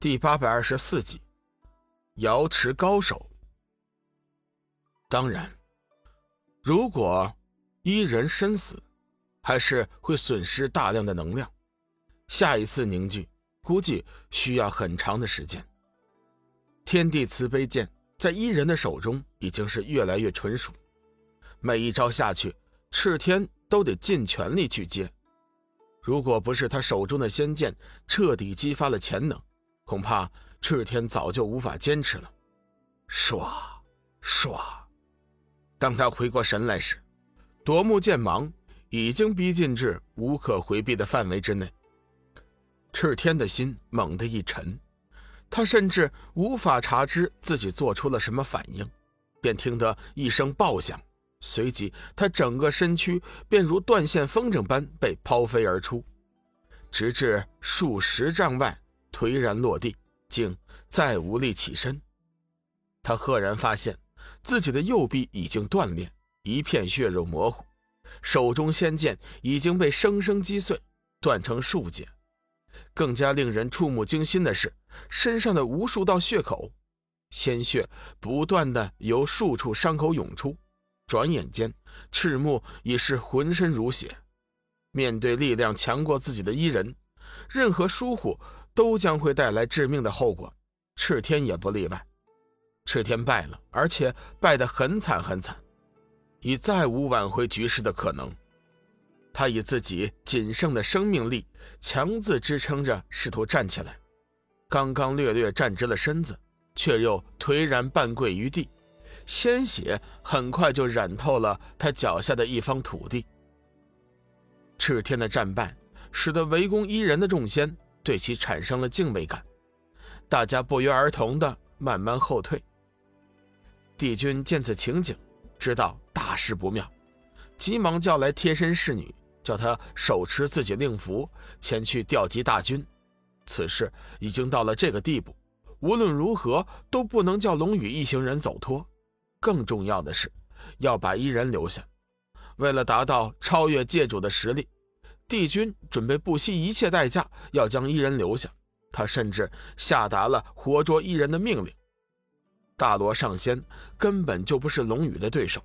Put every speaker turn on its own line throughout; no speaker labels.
第八百二十四集，瑶池高手。当然，如果伊人身死，还是会损失大量的能量。下一次凝聚，估计需要很长的时间。天地慈悲剑在伊人的手中已经是越来越纯熟，每一招下去，赤天都得尽全力去接。如果不是他手中的仙剑彻底激发了潜能，恐怕赤天早就无法坚持了。唰，唰！当他回过神来时，夺目剑芒已经逼近至无可回避的范围之内。赤天的心猛地一沉，他甚至无法察知自己做出了什么反应，便听得一声爆响，随即他整个身躯便如断线风筝般被抛飞而出，直至数十丈外。颓然落地，竟再无力起身。他赫然发现自己的右臂已经断裂，一片血肉模糊；手中仙剑已经被生生击碎，断成数截。更加令人触目惊心的是，身上的无数道血口，鲜血不断的由数处伤口涌出。转眼间，赤木已是浑身如血。面对力量强过自己的伊人，任何疏忽。都将会带来致命的后果，赤天也不例外。赤天败了，而且败得很惨很惨，已再无挽回局势的可能。他以自己仅剩的生命力强自支撑着，试图站起来。刚刚略略站直了身子，却又颓然半跪于地，鲜血很快就染透了他脚下的一方土地。赤天的战败，使得围攻伊人的众仙。对其产生了敬畏感，大家不约而同的慢慢后退。帝君见此情景，知道大事不妙，急忙叫来贴身侍女，叫她手持自己令符前去调集大军。此事已经到了这个地步，无论如何都不能叫龙宇一行人走脱。更重要的是，要把伊人留下。为了达到超越界主的实力。帝君准备不惜一切代价要将伊人留下，他甚至下达了活捉伊人的命令。大罗上仙根本就不是龙宇的对手，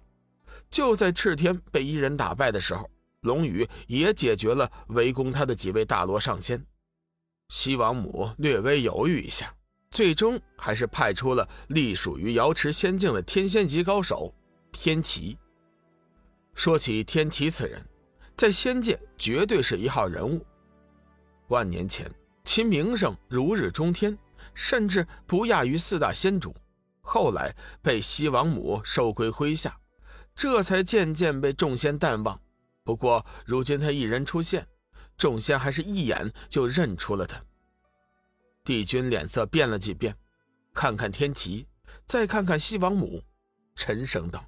就在赤天被伊人打败的时候，龙宇也解决了围攻他的几位大罗上仙。西王母略微犹豫一下，最终还是派出了隶属于瑶池仙境的天仙级高手天齐。说起天齐此人。在仙界绝对是一号人物。万年前，其名声如日中天，甚至不亚于四大仙主。后来被西王母收归麾下，这才渐渐被众仙淡忘。不过如今他一人出现，众仙还是一眼就认出了他。帝君脸色变了几变，看看天齐，再看看西王母，沉声道：“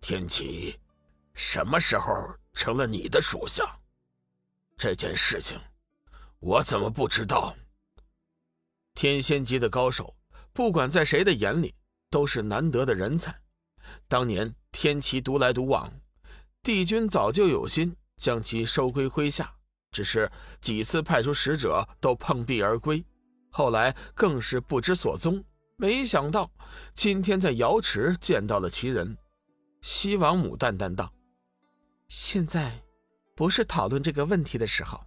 天齐，什么时候？”成了你的属下，这件事情我怎么不知道？天仙级的高手，不管在谁的眼里都是难得的人才。当年天齐独来独往，帝君早就有心将其收归麾下，只是几次派出使者都碰壁而归，后来更是不知所踪。没想到今天在瑶池见到了其人。西王母淡淡道。现在不是讨论这个问题的时候，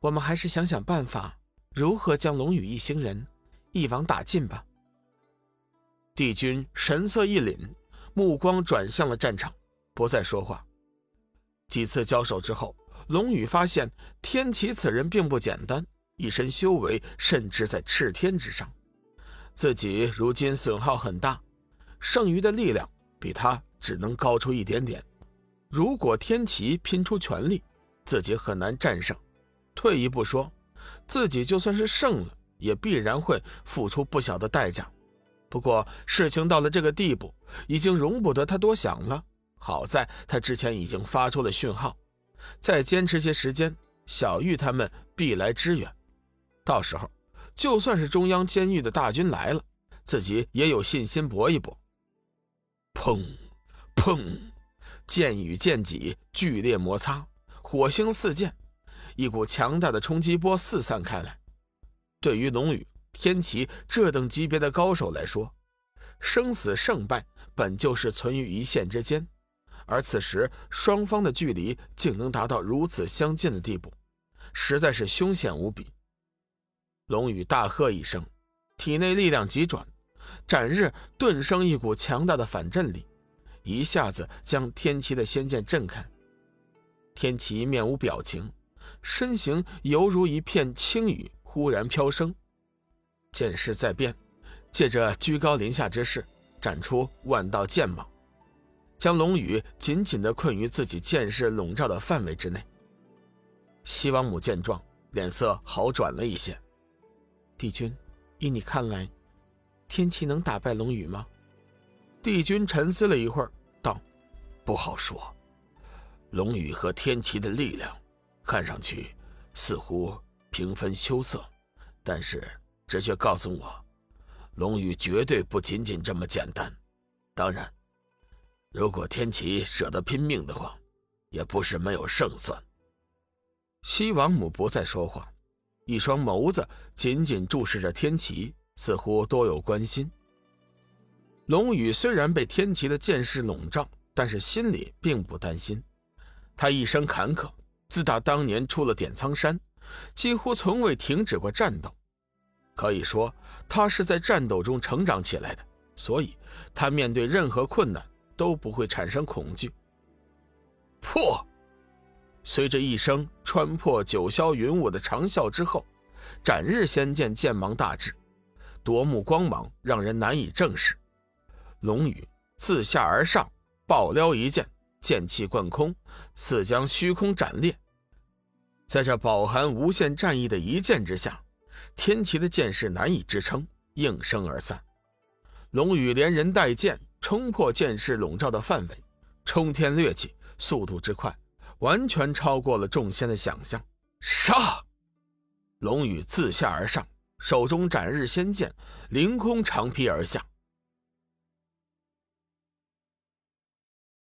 我们还是想想办法，如何将龙宇一行人一网打尽吧。帝君神色一凛，目光转向了战场，不再说话。几次交手之后，龙宇发现天启此人并不简单，一身修为甚至在赤天之上。自己如今损耗很大，剩余的力量比他只能高出一点点。如果天齐拼出全力，自己很难战胜。退一步说，自己就算是胜了，也必然会付出不小的代价。不过事情到了这个地步，已经容不得他多想了。好在他之前已经发出了讯号，再坚持些时间，小玉他们必来支援。到时候，就算是中央监狱的大军来了，自己也有信心搏一搏。砰，砰。剑与剑戟剧烈摩擦，火星四溅，一股强大的冲击波四散开来。对于龙宇、天齐这等级别的高手来说，生死胜败本就是存于一线之间，而此时双方的距离竟能达到如此相近的地步，实在是凶险无比。龙宇大喝一声，体内力量急转，斩日顿生一股强大的反震力，一下子将天齐的仙剑震开。天齐面无表情，身形犹如一片轻雨，忽然飘升。剑势在变，借着居高临下之势，展出万道剑芒，将龙羽紧紧地困于自己剑势笼罩的范围之内。西王母见状，脸色好转了一些。帝君，依你看来，天齐能打败龙羽吗？帝君沉思了一会儿，道：“不好说。龙宇和天齐的力量，看上去似乎平分秋色，但是直觉告诉我，龙宇绝对不仅仅这么简单。当然，如果天齐舍得拼命的话，也不是没有胜算。”西王母不再说话。一双眸子紧紧注视着天齐，似乎多有关心。龙宇虽然被天齐的剑势笼罩，但是心里并不担心。他一生坎坷，自打当年出了点苍山，几乎从未停止过战斗。可以说，他是在战斗中成长起来的，所以他面对任何困难都不会产生恐惧。破。随着一声穿破九霄云雾的长啸之后，斩日仙剑剑芒大至，夺目光芒让人难以正视。龙宇自下而上暴撩一剑，剑气贯空，似将虚空斩裂。在这饱含无限战意的一剑之下，天齐的剑势难以支撑，应声而散。龙宇连人带剑冲破剑势笼罩的范围，冲天掠起，速度之快。完全超过了众仙的想象。杀！龙宇自下而上，手中斩日仙剑凌空长劈而下，